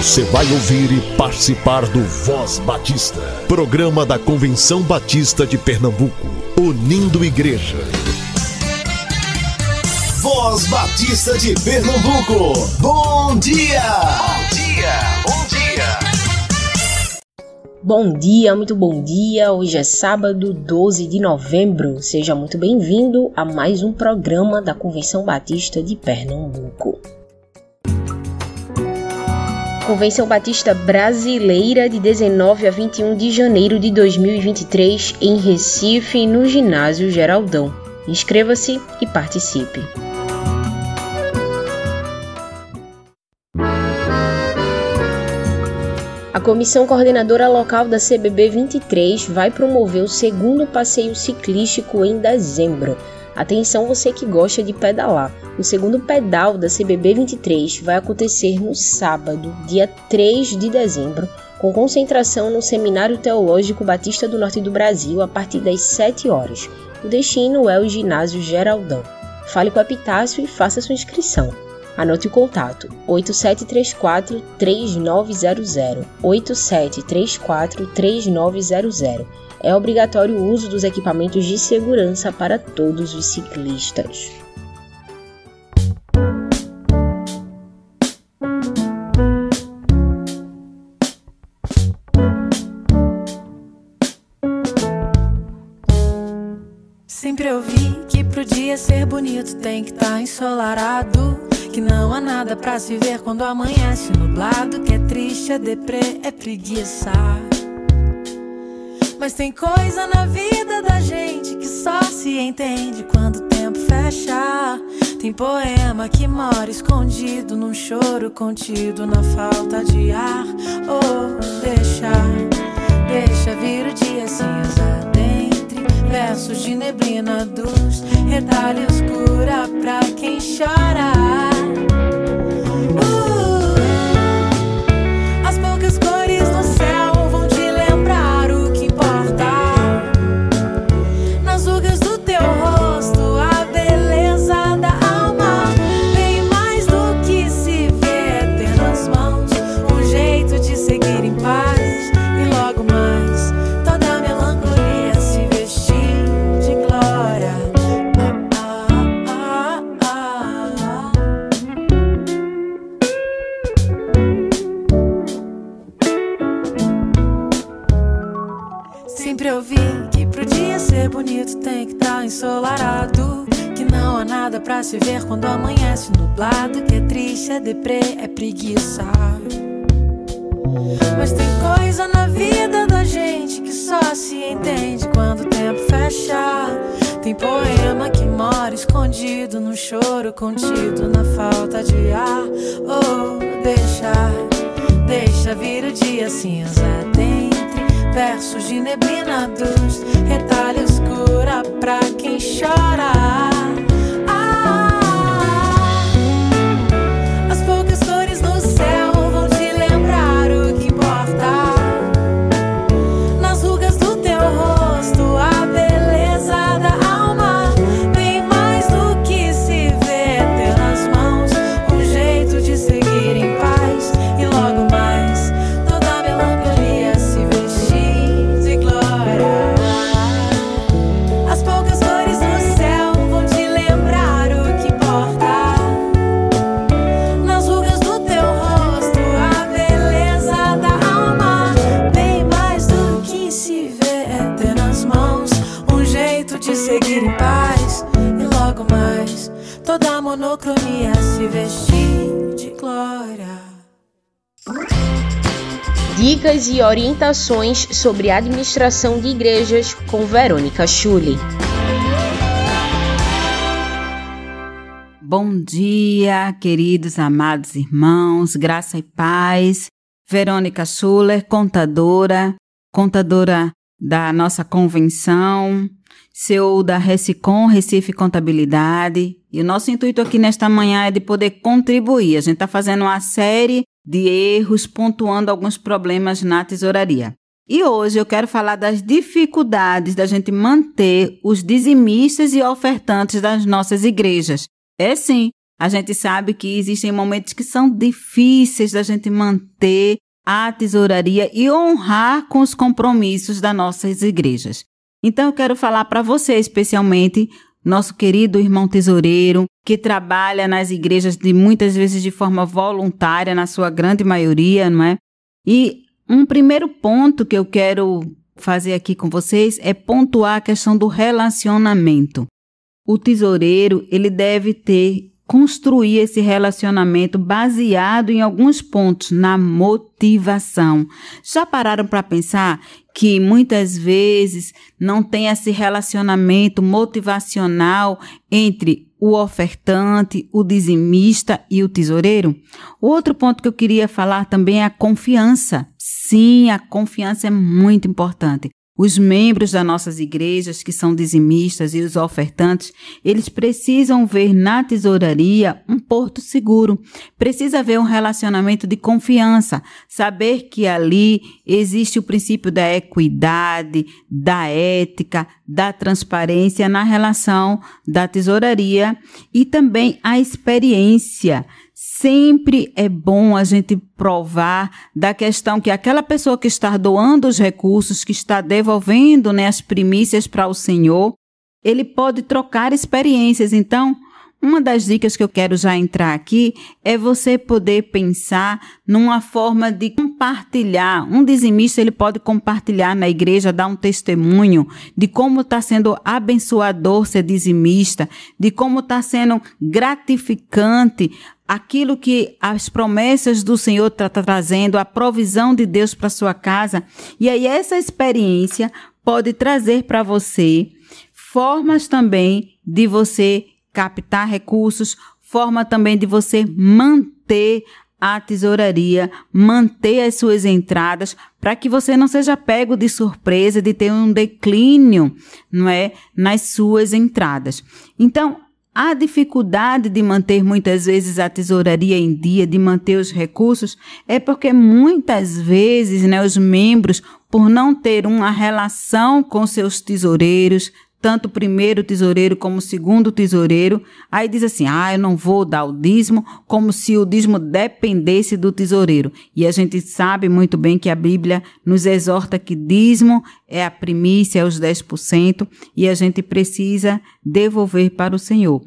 Você vai ouvir e participar do Voz Batista, programa da Convenção Batista de Pernambuco, unindo igreja. Voz Batista de Pernambuco, bom dia! Bom dia, bom dia! Bom dia, muito bom dia. Hoje é sábado, 12 de novembro. Seja muito bem-vindo a mais um programa da Convenção Batista de Pernambuco. Convenção Batista Brasileira de 19 a 21 de janeiro de 2023 em Recife, no Ginásio Geraldão. Inscreva-se e participe. A Comissão Coordenadora Local da CBB 23 vai promover o segundo passeio ciclístico em dezembro. Atenção você que gosta de pedalar. O segundo pedal da CBB 23 vai acontecer no sábado, dia 3 de dezembro, com concentração no Seminário Teológico Batista do Norte do Brasil a partir das 7 horas. O destino é o Ginásio Geraldão. Fale com a Epitácio e faça sua inscrição. Anote o contato: 8734 3900 8734 3900 é obrigatório o uso dos equipamentos de segurança para todos os ciclistas. Sempre ouvi que pro dia ser bonito tem que estar tá ensolarado. Que não há nada para se ver quando amanhece nublado. Que é triste, é deprê, é preguiça. Mas tem coisa na vida da gente que só se entende quando o tempo fecha. Tem poema que mora escondido num choro contido na falta de ar. Tem coisa na vida da gente que só se entende quando o tempo fecha. Tem poema que mora escondido no choro contido na falta de ar. Oh, deixa, deixa vir o dia cinza dentre versos de neblina dos retalhos cura pra quem chora. Dicas e orientações sobre administração de igrejas com Verônica Schulli. Bom dia, queridos amados irmãos, graça e paz. Verônica Schuller, contadora, contadora da nossa convenção, CEO da Recicom Recife Contabilidade. E o nosso intuito aqui nesta manhã é de poder contribuir. A gente está fazendo uma série de erros, pontuando alguns problemas na tesouraria. E hoje eu quero falar das dificuldades da gente manter os dizimistas e ofertantes das nossas igrejas. É sim, A gente sabe que existem momentos que são difíceis da gente manter a tesouraria e honrar com os compromissos das nossas igrejas. Então eu quero falar para você especialmente nosso querido irmão tesoureiro, que trabalha nas igrejas de muitas vezes de forma voluntária, na sua grande maioria, não é? E um primeiro ponto que eu quero fazer aqui com vocês é pontuar a questão do relacionamento. O tesoureiro, ele deve ter construir esse relacionamento baseado em alguns pontos na motivação. Já pararam para pensar que muitas vezes não tem esse relacionamento motivacional entre o ofertante, o dizimista e o tesoureiro? Outro ponto que eu queria falar também é a confiança. Sim, a confiança é muito importante. Os membros das nossas igrejas, que são dizimistas e os ofertantes, eles precisam ver na tesouraria um porto seguro. Precisa haver um relacionamento de confiança, saber que ali existe o princípio da equidade, da ética, da transparência na relação da tesouraria e também a experiência Sempre é bom a gente provar da questão que aquela pessoa que está doando os recursos, que está devolvendo né, as primícias para o Senhor, ele pode trocar experiências. Então, uma das dicas que eu quero já entrar aqui é você poder pensar numa forma de compartilhar. Um dizimista ele pode compartilhar na igreja, dar um testemunho de como está sendo abençoador ser dizimista, de como está sendo gratificante aquilo que as promessas do Senhor está tá trazendo, a provisão de Deus para sua casa. E aí essa experiência pode trazer para você formas também de você captar recursos, forma também de você manter a tesouraria, manter as suas entradas, para que você não seja pego de surpresa de ter um declínio, não é, nas suas entradas. Então, a dificuldade de manter muitas vezes a tesouraria em dia, de manter os recursos, é porque muitas vezes né, os membros, por não ter uma relação com seus tesoureiros, tanto o primeiro tesoureiro como o segundo tesoureiro, aí diz assim: ah, eu não vou dar o dízimo, como se o dízimo dependesse do tesoureiro. E a gente sabe muito bem que a Bíblia nos exorta que dízimo é a primícia, é os 10%, e a gente precisa devolver para o Senhor.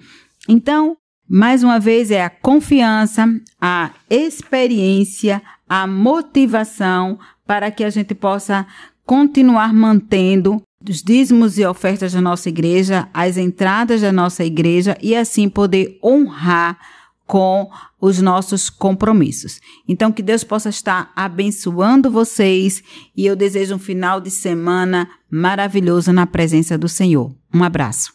Então, mais uma vez, é a confiança, a experiência, a motivação para que a gente possa continuar mantendo os dízimos e ofertas da nossa igreja, as entradas da nossa igreja e assim poder honrar com os nossos compromissos. Então, que Deus possa estar abençoando vocês e eu desejo um final de semana maravilhoso na presença do Senhor. Um abraço.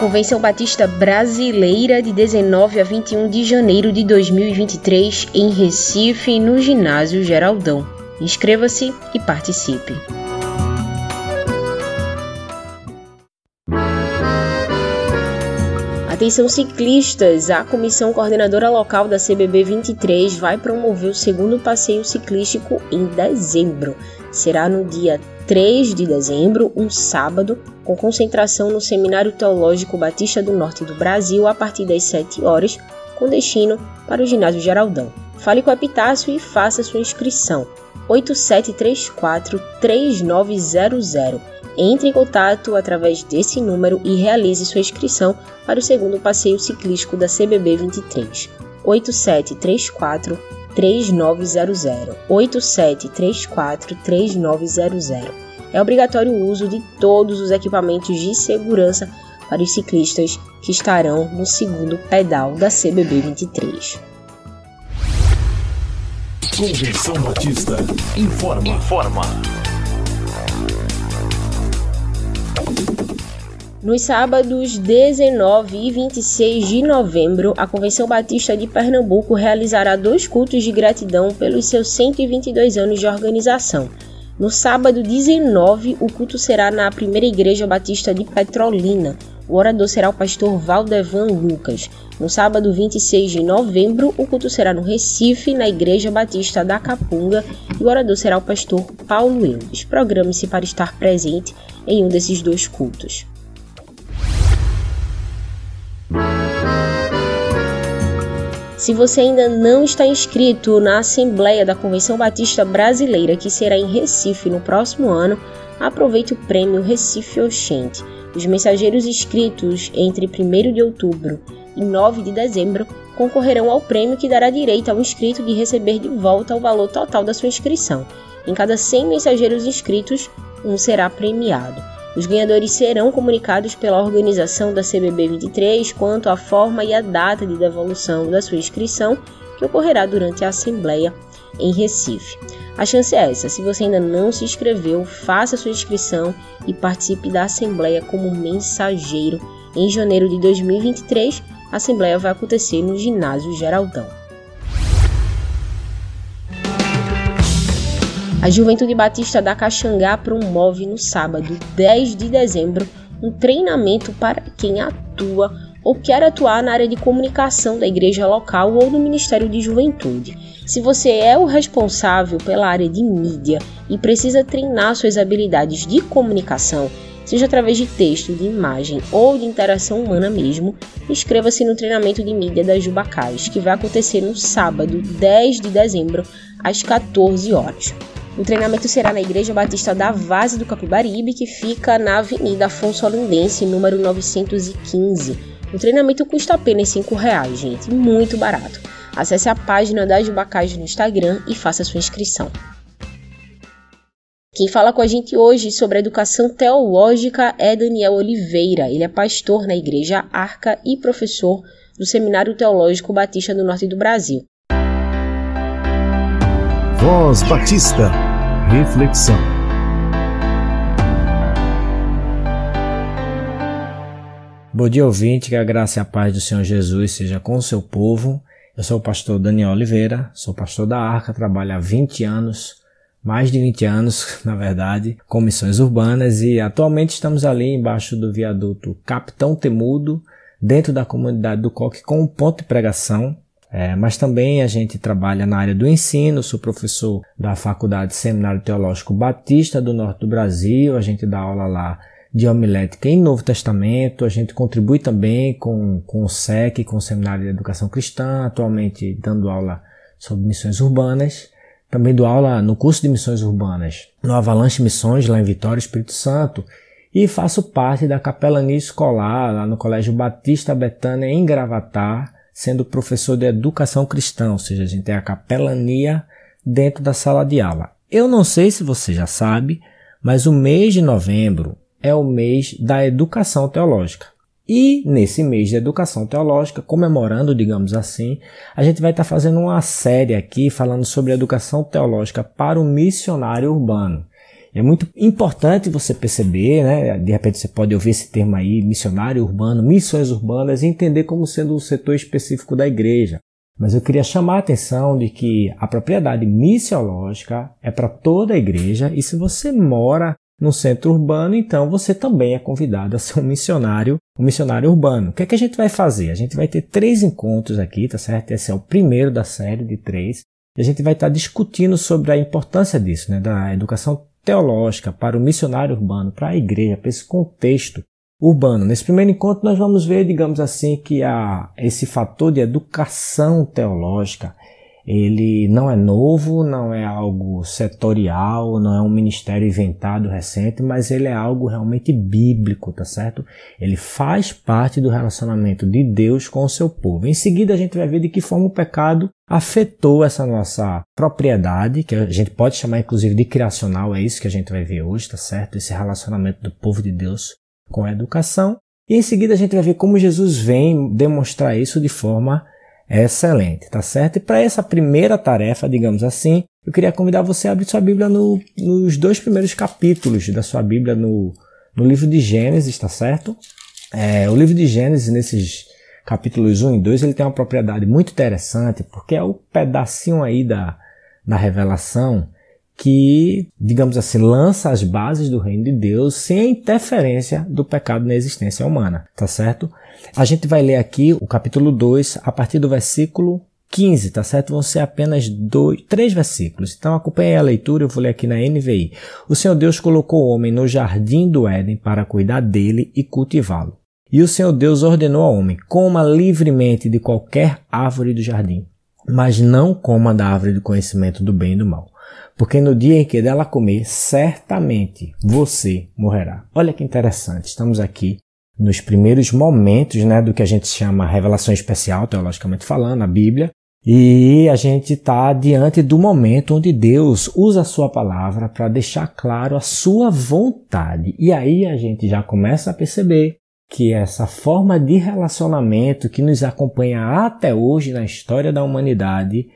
Convenção Batista Brasileira de 19 a 21 de janeiro de 2023 em Recife, no Ginásio Geraldão. Inscreva-se e participe. Atenção ciclistas, a Comissão Coordenadora Local da CBB 23 vai promover o segundo passeio ciclístico em dezembro. Será no dia 3 de dezembro, um sábado, com concentração no Seminário Teológico Batista do Norte do Brasil a partir das 7 horas, com destino para o Ginásio Geraldão. Fale com a Epitácio e faça sua inscrição. 8734 3900. Entre em contato através desse número e realize sua inscrição para o segundo passeio ciclístico da CBB 23. 8734 3900. 8734 3900. É obrigatório o uso de todos os equipamentos de segurança para os ciclistas que estarão no segundo pedal da CBB 23. Convenção Batista informa. Informa. Nos sábados 19 e 26 de novembro, a Convenção Batista de Pernambuco realizará dois cultos de gratidão pelos seus 122 anos de organização. No sábado 19, o culto será na Primeira Igreja Batista de Petrolina, o orador será o pastor Valdevan Lucas. No sábado 26 de novembro, o culto será no Recife, na Igreja Batista da Capunga, e o orador será o pastor Paulo Eudes. Programe-se para estar presente em um desses dois cultos. Se você ainda não está inscrito na Assembleia da Convenção Batista Brasileira, que será em Recife no próximo ano, aproveite o prêmio Recife Oxente. Os mensageiros inscritos entre 1 de outubro e 9 de dezembro concorrerão ao prêmio que dará direito ao inscrito de receber de volta o valor total da sua inscrição. Em cada 100 mensageiros inscritos, um será premiado. Os ganhadores serão comunicados pela organização da CBB 23 quanto à forma e a data de devolução da sua inscrição, que ocorrerá durante a Assembleia em Recife. A chance é essa: se você ainda não se inscreveu, faça sua inscrição e participe da Assembleia como mensageiro. Em janeiro de 2023, a Assembleia vai acontecer no Ginásio Geraldão. A Juventude Batista da Caxangá promove no sábado 10 de dezembro um treinamento para quem atua ou quer atuar na área de comunicação da igreja local ou do Ministério de Juventude. Se você é o responsável pela área de mídia e precisa treinar suas habilidades de comunicação, seja através de texto, de imagem ou de interação humana mesmo, inscreva-se no treinamento de mídia da Jubacais, que vai acontecer no sábado, 10 de dezembro, às 14 horas. O treinamento será na Igreja Batista da Vase do Capibaribe, que fica na Avenida Afonso Olindense, número 915. O treinamento custa apenas R$ reais, gente, muito barato. Acesse a página da Jubacage no Instagram e faça sua inscrição. Quem fala com a gente hoje sobre educação teológica é Daniel Oliveira. Ele é pastor na Igreja Arca e professor do Seminário Teológico Batista do Norte do Brasil. Voz Batista. Reflexão. Bom dia, ouvinte, que a graça e a paz do Senhor Jesus seja com o seu povo. Eu sou o pastor Daniel Oliveira, sou pastor da Arca, trabalho há 20 anos, mais de 20 anos, na verdade, com missões urbanas e atualmente estamos ali embaixo do viaduto Capitão Temudo, dentro da comunidade do Coque, com um ponto de pregação. É, mas também a gente trabalha na área do ensino, sou professor da Faculdade Seminário Teológico Batista do Norte do Brasil, a gente dá aula lá de homilética em Novo Testamento, a gente contribui também com, com o SEC, com o Seminário de Educação Cristã, atualmente dando aula sobre missões urbanas, também dou aula no curso de missões urbanas no Avalanche Missões, lá em Vitória, Espírito Santo, e faço parte da capelania escolar lá no Colégio Batista Betânia em Gravatar, sendo professor de educação cristã, ou seja, a gente tem a capelania dentro da sala de aula. Eu não sei se você já sabe, mas o mês de novembro é o mês da educação teológica. E nesse mês de educação teológica, comemorando, digamos assim, a gente vai estar fazendo uma série aqui falando sobre educação teológica para o missionário urbano. É muito importante você perceber, né? De repente você pode ouvir esse termo aí, missionário urbano, missões urbanas, e entender como sendo um setor específico da igreja. Mas eu queria chamar a atenção de que a propriedade missiológica é para toda a igreja e se você mora no centro urbano, então você também é convidado a ser um missionário, um missionário urbano. O que é que a gente vai fazer? A gente vai ter três encontros aqui, tá certo? Esse é o primeiro da série de três. E a gente vai estar discutindo sobre a importância disso, né? Da educação teológica para o missionário urbano, para a igreja, para esse contexto urbano. Nesse primeiro encontro nós vamos ver, digamos assim, que a, esse fator de educação teológica ele não é novo, não é algo setorial, não é um ministério inventado recente, mas ele é algo realmente bíblico, tá certo? Ele faz parte do relacionamento de Deus com o seu povo. Em seguida, a gente vai ver de que forma o pecado afetou essa nossa propriedade, que a gente pode chamar inclusive de criacional, é isso que a gente vai ver hoje, tá certo? Esse relacionamento do povo de Deus com a educação. E em seguida a gente vai ver como Jesus vem demonstrar isso de forma excelente, tá certo? E para essa primeira tarefa, digamos assim, eu queria convidar você a abrir sua Bíblia no, nos dois primeiros capítulos da sua Bíblia no, no livro de Gênesis, tá certo? É, o livro de Gênesis, nesses capítulos 1 e 2, ele tem uma propriedade muito interessante, porque é o pedacinho aí da, da revelação que, digamos assim, lança as bases do reino de Deus sem a interferência do pecado na existência humana, tá certo? A gente vai ler aqui o capítulo 2 a partir do versículo 15, tá certo? Vão ser apenas dois, três versículos. Então acompanhe a leitura, eu vou ler aqui na NVI. O Senhor Deus colocou o homem no jardim do Éden para cuidar dele e cultivá-lo. E o Senhor Deus ordenou ao homem: coma livremente de qualquer árvore do jardim, mas não coma da árvore do conhecimento do bem e do mal. Porque no dia em que dela comer, certamente você morrerá. Olha que interessante, estamos aqui nos primeiros momentos né, do que a gente chama revelação especial, teologicamente falando, a Bíblia, e a gente está diante do momento onde Deus usa a sua palavra para deixar claro a sua vontade. E aí a gente já começa a perceber que essa forma de relacionamento que nos acompanha até hoje na história da humanidade,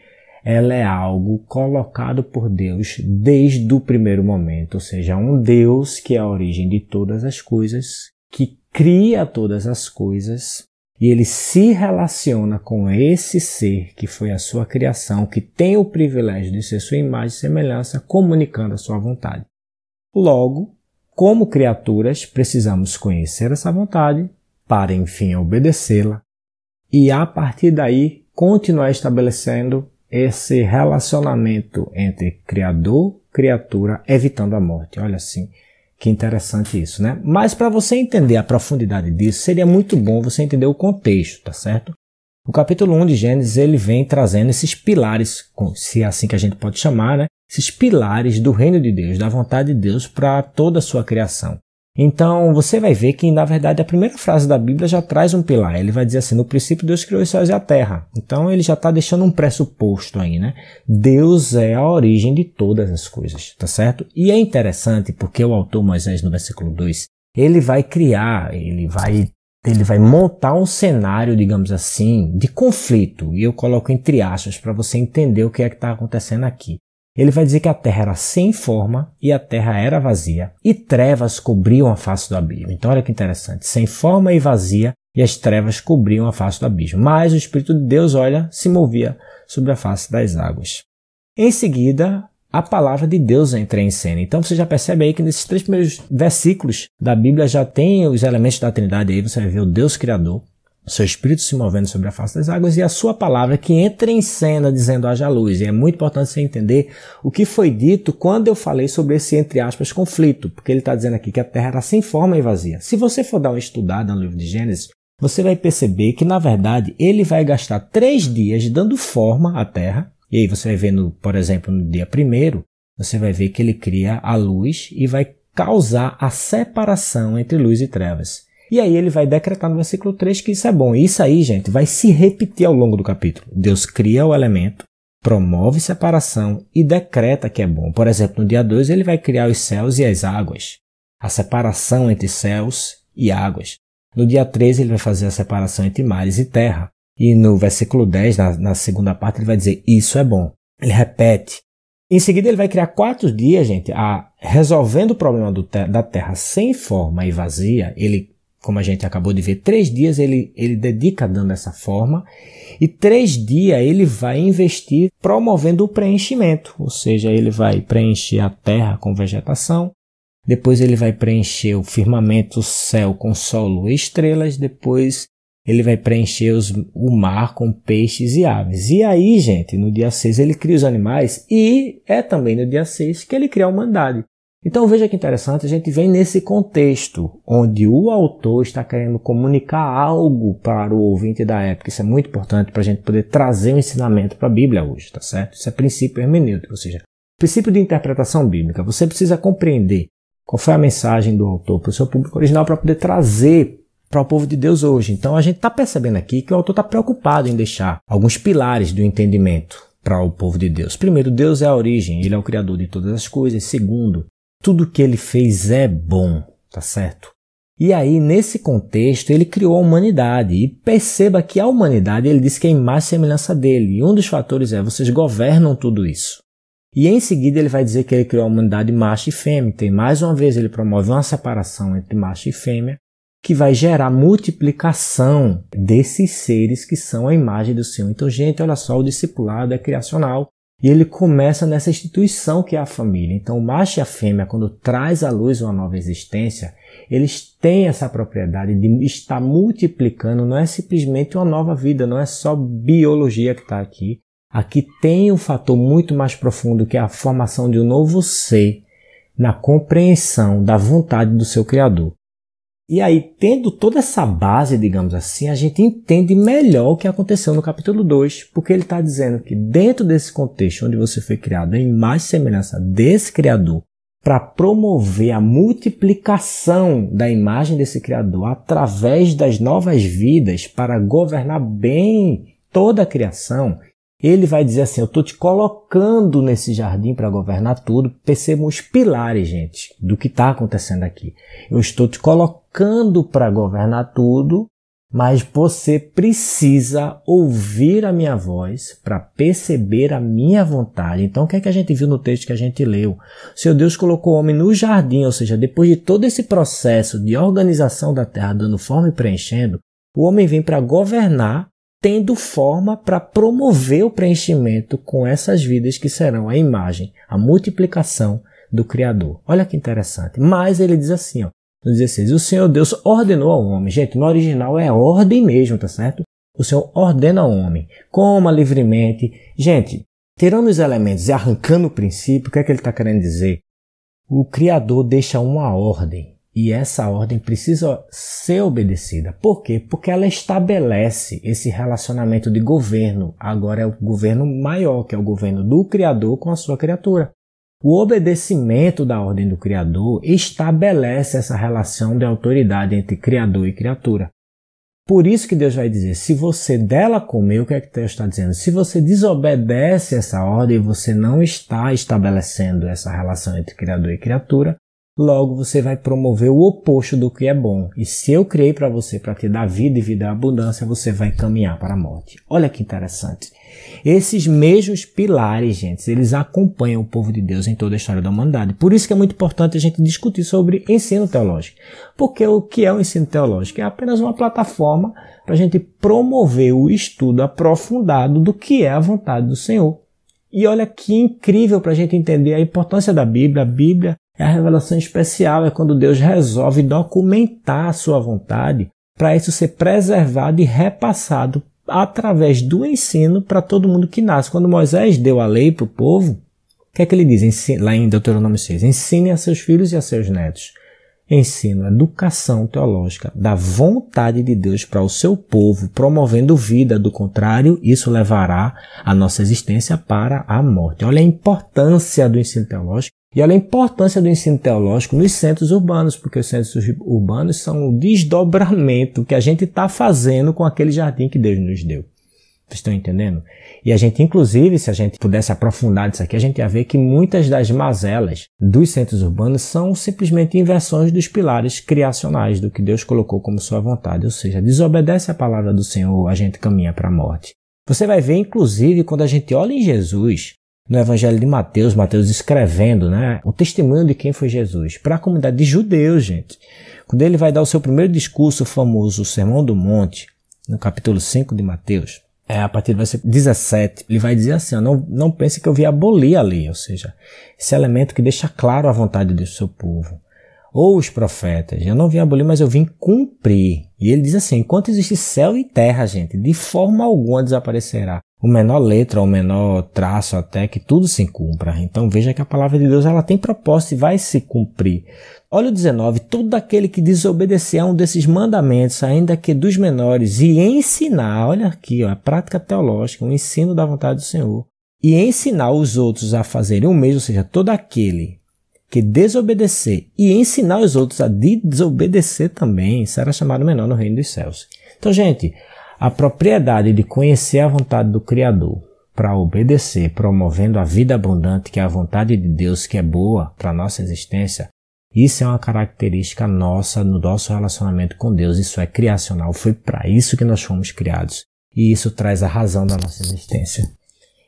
ela é algo colocado por Deus desde o primeiro momento, ou seja, um Deus que é a origem de todas as coisas, que cria todas as coisas e ele se relaciona com esse ser que foi a sua criação, que tem o privilégio de ser sua imagem e semelhança, comunicando a sua vontade. Logo, como criaturas, precisamos conhecer essa vontade para, enfim, obedecê-la e, a partir daí, continuar estabelecendo esse relacionamento entre Criador, criatura, evitando a morte. Olha assim, que interessante isso, né? Mas para você entender a profundidade disso, seria muito bom você entender o contexto, tá certo? O capítulo 1 de Gênesis, ele vem trazendo esses pilares, se é assim que a gente pode chamar, né? Esses pilares do reino de Deus, da vontade de Deus para toda a sua criação. Então, você vai ver que, na verdade, a primeira frase da Bíblia já traz um pilar. Ele vai dizer assim: no princípio, Deus criou os céus e a terra. Então, ele já está deixando um pressuposto aí, né? Deus é a origem de todas as coisas, tá certo? E é interessante porque o autor Moisés, no versículo 2, ele vai criar, ele vai. Ele vai montar um cenário, digamos assim, de conflito. E eu coloco entre aspas para você entender o que é que está acontecendo aqui. Ele vai dizer que a terra era sem forma e a terra era vazia, e trevas cobriam a face do abismo. Então, olha que interessante: sem forma e vazia, e as trevas cobriam a face do abismo. Mas o Espírito de Deus, olha, se movia sobre a face das águas. Em seguida, a palavra de Deus entra em cena. Então você já percebe aí que nesses três primeiros versículos da Bíblia já tem os elementos da Trindade aí, você vai ver o Deus Criador, seu espírito se movendo sobre a face das águas e a sua palavra que entra em cena dizendo haja luz. E é muito importante você entender o que foi dito quando eu falei sobre esse, entre aspas, conflito, porque ele está dizendo aqui que a terra era sem forma e vazia. Se você for dar uma estudada no livro de Gênesis, você vai perceber que, na verdade, ele vai gastar três dias dando forma à terra. E aí você vai ver, no, por exemplo, no dia primeiro, você vai ver que ele cria a luz e vai causar a separação entre luz e trevas. E aí ele vai decretar no versículo 3 que isso é bom. Isso aí, gente, vai se repetir ao longo do capítulo. Deus cria o elemento, promove separação e decreta que é bom. Por exemplo, no dia 2 ele vai criar os céus e as águas. A separação entre céus e águas. No dia 3 ele vai fazer a separação entre mares e terra. E no versículo 10, na, na segunda parte, ele vai dizer isso é bom. Ele repete. Em seguida ele vai criar quatro dias, gente, a, resolvendo o problema do, da terra sem forma e vazia. Ele como a gente acabou de ver, três dias ele, ele dedica dando essa forma e três dias ele vai investir promovendo o preenchimento, ou seja, ele vai preencher a terra com vegetação, depois ele vai preencher o firmamento, o céu com solo e estrelas, depois ele vai preencher os, o mar com peixes e aves. E aí, gente, no dia 6 ele cria os animais e é também no dia 6 que ele cria a humanidade. Então veja que interessante, a gente vem nesse contexto onde o autor está querendo comunicar algo para o ouvinte da época. Isso é muito importante para a gente poder trazer um ensinamento para a Bíblia hoje, tá certo? Isso é princípio hermenêutico, ou seja, princípio de interpretação bíblica. Você precisa compreender qual foi a mensagem do autor para o seu público original para poder trazer para o povo de Deus hoje. Então a gente está percebendo aqui que o autor está preocupado em deixar alguns pilares do entendimento para o povo de Deus. Primeiro, Deus é a origem, ele é o criador de todas as coisas. Segundo, tudo que ele fez é bom, tá certo? E aí, nesse contexto, ele criou a humanidade. E perceba que a humanidade, ele disse que é e semelhança dele. E um dos fatores é, vocês governam tudo isso. E em seguida ele vai dizer que ele criou a humanidade macho e fêmea. Então, mais uma vez, ele promove uma separação entre macho e fêmea, que vai gerar multiplicação desses seres que são a imagem do Senhor. Então, gente, olha só, o discipulado é criacional. E ele começa nessa instituição que é a família. Então, o macho e a fêmea, quando traz à luz uma nova existência, eles têm essa propriedade de estar multiplicando, não é simplesmente uma nova vida, não é só biologia que está aqui. Aqui tem um fator muito mais profundo que é a formação de um novo ser na compreensão da vontade do seu Criador. E aí, tendo toda essa base, digamos assim, a gente entende melhor o que aconteceu no capítulo 2, porque ele está dizendo que dentro desse contexto onde você foi criado em mais semelhança desse Criador, para promover a multiplicação da imagem desse Criador através das novas vidas, para governar bem toda a criação, ele vai dizer assim: Eu estou te colocando nesse jardim para governar tudo. Percebam os pilares, gente, do que está acontecendo aqui. Eu estou te colocando para governar tudo, mas você precisa ouvir a minha voz para perceber a minha vontade. Então, o que é que a gente viu no texto que a gente leu? O Senhor Deus colocou o homem no jardim, ou seja, depois de todo esse processo de organização da terra, dando forma e preenchendo, o homem vem para governar tendo forma para promover o preenchimento com essas vidas que serão a imagem, a multiplicação do Criador. Olha que interessante. Mas ele diz assim, ó, no 16, o Senhor Deus ordenou ao homem. Gente, no original é ordem mesmo, tá certo? O Senhor ordena ao homem, coma livremente. Gente, tirando os elementos e arrancando o princípio, o que é que ele está querendo dizer? O Criador deixa uma ordem. E essa ordem precisa ser obedecida. Por quê? Porque ela estabelece esse relacionamento de governo. Agora é o governo maior, que é o governo do Criador com a sua criatura. O obedecimento da ordem do Criador estabelece essa relação de autoridade entre Criador e criatura. Por isso que Deus vai dizer: se você dela comer, o que é que Deus está dizendo? Se você desobedece essa ordem, você não está estabelecendo essa relação entre Criador e criatura, logo você vai promover o oposto do que é bom. E se eu criei para você para te dar vida e vida abundância, você vai caminhar para a morte. Olha que interessante. Esses mesmos pilares, gente, eles acompanham o povo de Deus em toda a história da humanidade. Por isso que é muito importante a gente discutir sobre ensino teológico. Porque o que é o ensino teológico? É apenas uma plataforma para a gente promover o estudo aprofundado do que é a vontade do Senhor. E olha que incrível para a gente entender a importância da Bíblia. A Bíblia é a revelação especial, é quando Deus resolve documentar a sua vontade para isso ser preservado e repassado através do ensino para todo mundo que nasce. Quando Moisés deu a lei para o povo, o que é que ele diz lá em Deuteronômio 6? Ensine a seus filhos e a seus netos. Ensino, educação teológica da vontade de Deus para o seu povo, promovendo vida. Do contrário, isso levará a nossa existência para a morte. Olha a importância do ensino teológico e olha a importância do ensino teológico nos centros urbanos, porque os centros urbanos são o desdobramento que a gente está fazendo com aquele jardim que Deus nos deu. Vocês estão entendendo? E a gente, inclusive, se a gente pudesse aprofundar isso aqui, a gente ia ver que muitas das mazelas dos centros urbanos são simplesmente inversões dos pilares criacionais do que Deus colocou como sua vontade. Ou seja, desobedece a palavra do Senhor, a gente caminha para a morte. Você vai ver, inclusive, quando a gente olha em Jesus, no Evangelho de Mateus, Mateus escrevendo, né, o testemunho de quem foi Jesus para a comunidade de judeus, gente. Quando ele vai dar o seu primeiro discurso famoso, o Sermão do Monte, no capítulo 5 de Mateus, é, a partir do versículo 17, ele vai dizer assim, ó, não, não pense que eu vi abolir a lei, ou seja, esse elemento que deixa claro a vontade do seu povo. Ou os profetas, eu não vim abolir, mas eu vim cumprir. E ele diz assim, enquanto existe céu e terra, gente, de forma alguma desaparecerá o menor letra, o menor traço até que tudo se cumpra. Então veja que a palavra de Deus ela tem propósito e vai se cumprir. Olha o 19, todo aquele que desobedecer a um desses mandamentos, ainda que dos menores, e ensinar, olha aqui, ó, a prática teológica, o ensino da vontade do Senhor, e ensinar os outros a fazerem o mesmo, ou seja, todo aquele que desobedecer e ensinar os outros a desobedecer também, será chamado menor no reino dos céus. Então, gente, a propriedade de conhecer a vontade do Criador para obedecer, promovendo a vida abundante, que é a vontade de Deus, que é boa para a nossa existência, isso é uma característica nossa no nosso relacionamento com Deus. Isso é criacional. Foi para isso que nós fomos criados. E isso traz a razão da nossa existência.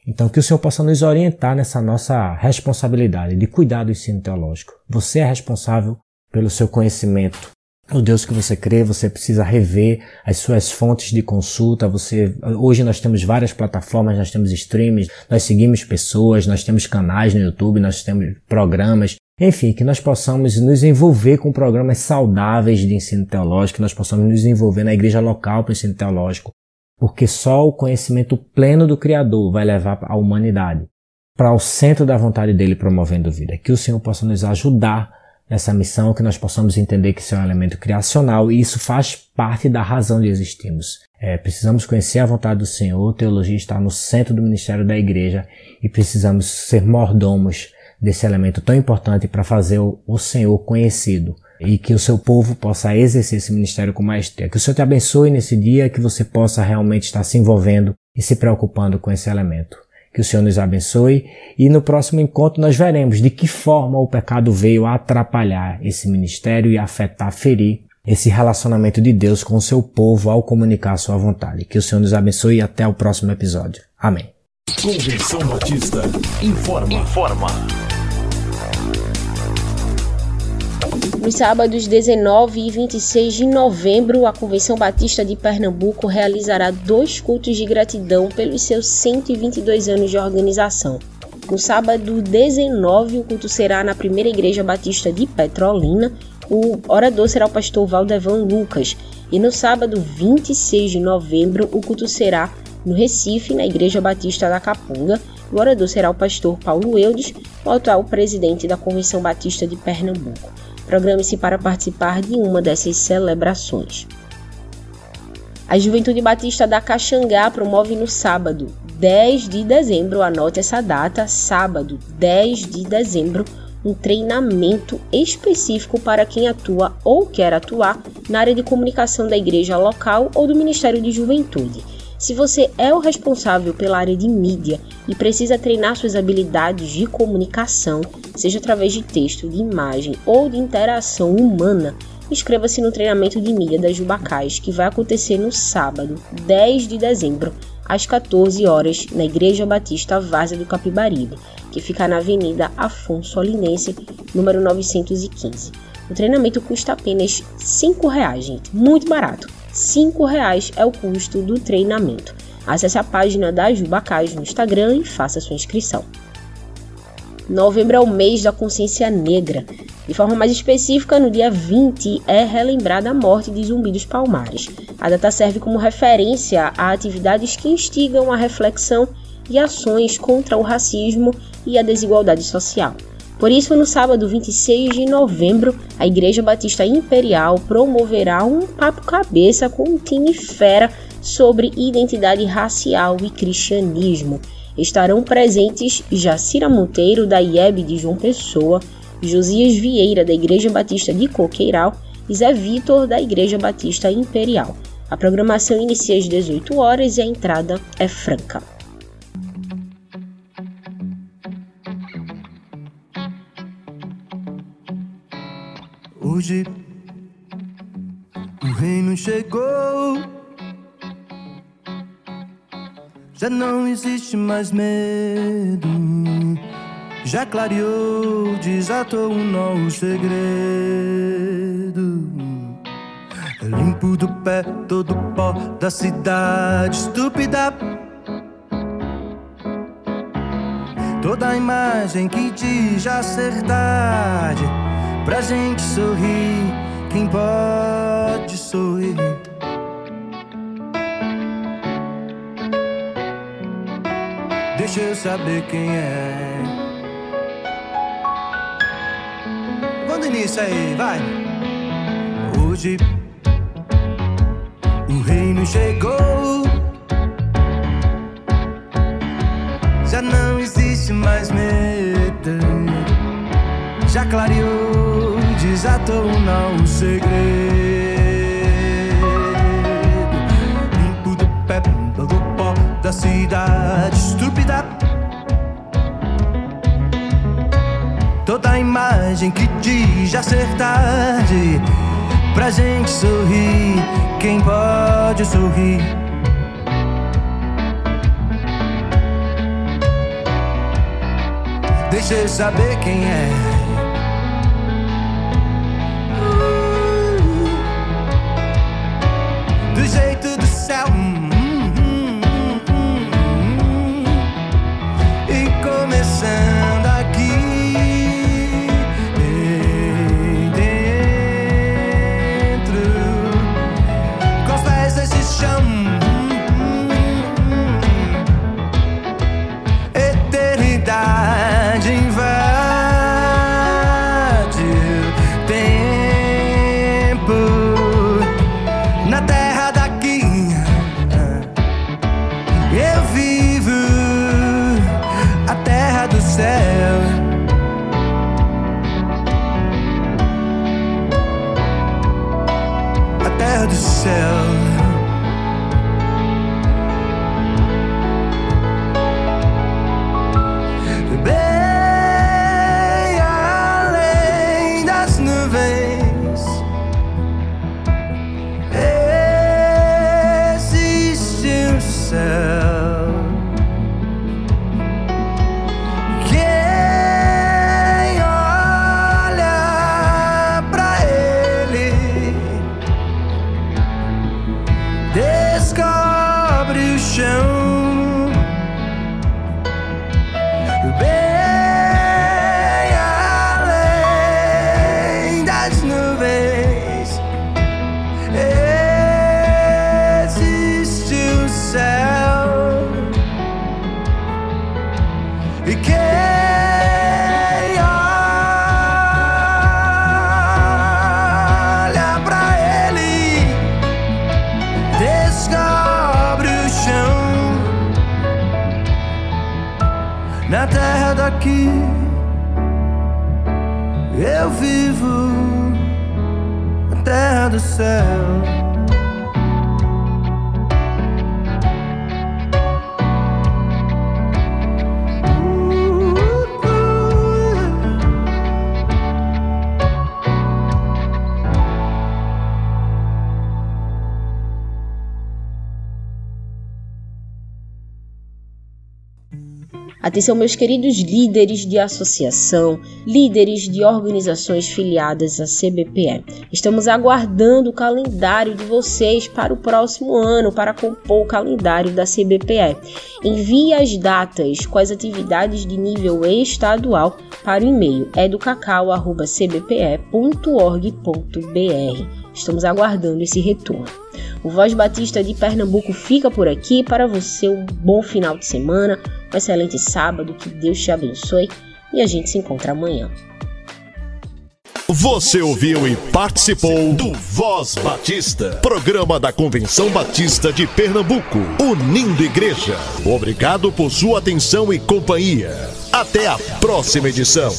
Então, que o Senhor possa nos orientar nessa nossa responsabilidade de cuidar do ensino teológico. Você é responsável pelo seu conhecimento, o Deus que você crê, você precisa rever as suas fontes de consulta. Você, hoje nós temos várias plataformas, nós temos streams, nós seguimos pessoas, nós temos canais no YouTube, nós temos programas. Enfim, que nós possamos nos envolver com programas saudáveis de ensino teológico, que nós possamos nos envolver na igreja local para o ensino teológico, porque só o conhecimento pleno do Criador vai levar a humanidade para o centro da vontade dele promovendo vida. Que o Senhor possa nos ajudar nessa missão, que nós possamos entender que isso é um elemento criacional e isso faz parte da razão de existirmos. É, precisamos conhecer a vontade do Senhor, teologia está no centro do ministério da igreja e precisamos ser mordomos desse elemento tão importante para fazer o, o Senhor conhecido e que o seu povo possa exercer esse ministério com maestria. Que o Senhor te abençoe nesse dia, que você possa realmente estar se envolvendo e se preocupando com esse elemento. Que o Senhor nos abençoe e no próximo encontro nós veremos de que forma o pecado veio atrapalhar esse ministério e afetar, ferir esse relacionamento de Deus com o seu povo ao comunicar a sua vontade. Que o Senhor nos abençoe e até o próximo episódio. Amém. Convenção Batista informa. Informa. Nos sábados 19 e 26 de novembro, a Convenção Batista de Pernambuco realizará dois cultos de gratidão pelos seus 122 anos de organização. No sábado 19, o culto será na Primeira Igreja Batista de Petrolina. O orador será o pastor Valdevan Lucas. E no sábado 26 de novembro, o culto será no Recife, na Igreja Batista da Capunga. O orador será o pastor Paulo Eudes, o atual presidente da Convenção Batista de Pernambuco. Programe-se para participar de uma dessas celebrações. A Juventude Batista da Caxangá promove no sábado, 10 de dezembro, anote essa data, sábado, 10 de dezembro, um treinamento específico para quem atua ou quer atuar na área de comunicação da igreja local ou do Ministério de Juventude. Se você é o responsável pela área de mídia e precisa treinar suas habilidades de comunicação, seja através de texto, de imagem ou de interação humana, inscreva-se no treinamento de mídia das Jubacais, que vai acontecer no sábado, 10 de dezembro, às 14 horas, na Igreja Batista Várzea do Capibaribe, que fica na Avenida Afonso Olinense, número 915. O treinamento custa apenas R$ 5,00, gente, muito barato. R$ reais é o custo do treinamento. Acesse a página da Jubacais no Instagram e faça sua inscrição. Novembro é o mês da consciência negra. De forma mais específica, no dia 20 é relembrada a morte de Zumbi dos Palmares. A data serve como referência a atividades que instigam a reflexão e ações contra o racismo e a desigualdade social. Por isso, no sábado 26 de novembro, a Igreja Batista Imperial promoverá um papo-cabeça com um time fera sobre identidade racial e cristianismo. Estarão presentes Jacira Monteiro, da IEB de João Pessoa, Josias Vieira, da Igreja Batista de Coqueiral e Zé Vitor, da Igreja Batista Imperial. A programação inicia às 18 horas e a entrada é franca. Hoje o reino chegou. Já não existe mais medo. Já clareou, desatou um novo segredo. É limpo do pé todo o pó da cidade estúpida. Toda a imagem que diz já ser tarde pra gente sorrir. Quem pode sorrir? Deixa eu saber quem é. Quando início aí, vai. Hoje o reino chegou. Já não existe mais medo. Já clareou, desatou um novo segredo. Limpo do pé do pó da cidade Toda imagem que diz já ser tarde pra gente sorrir. Quem pode sorrir? Deixa eu saber quem é. Do jeito do céu. Atenção, meus queridos líderes de associação, líderes de organizações filiadas à CBPE. Estamos aguardando o calendário de vocês para o próximo ano, para compor o calendário da CBPE. Envie as datas com as atividades de nível estadual para o e-mail educacau.cbpe.org.br. Estamos aguardando esse retorno. O Voz Batista de Pernambuco fica por aqui. Para você, um bom final de semana, um excelente sábado, que Deus te abençoe e a gente se encontra amanhã. Você ouviu e participou do Voz Batista, programa da Convenção Batista de Pernambuco, unindo igreja. Obrigado por sua atenção e companhia. Até a próxima edição.